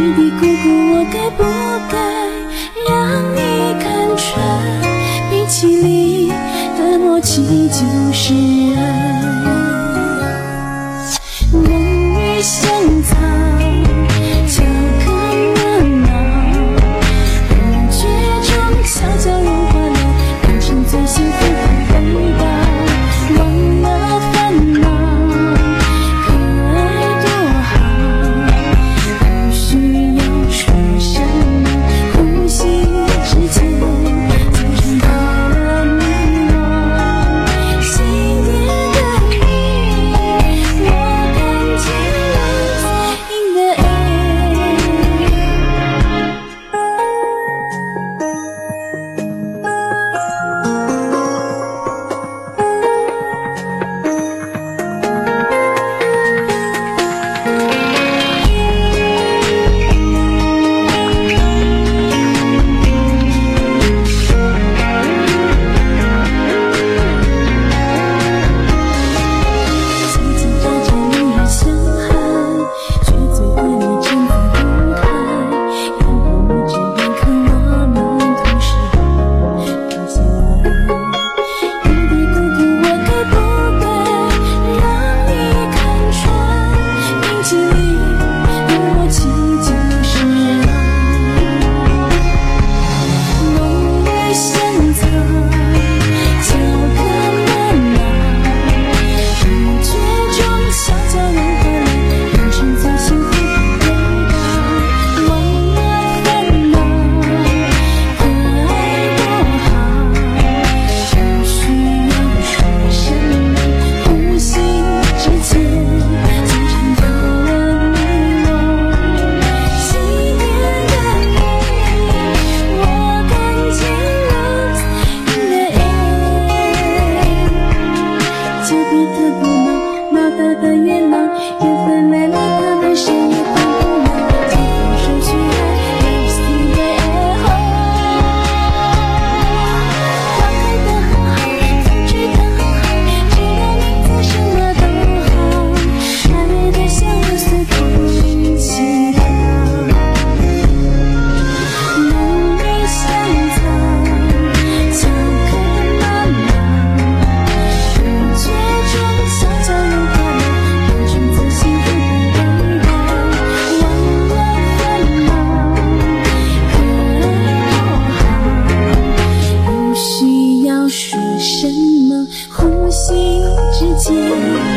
你别哭哭我该不该？让你看穿冰淇淋的默契就是爱。仙草愿。Oh.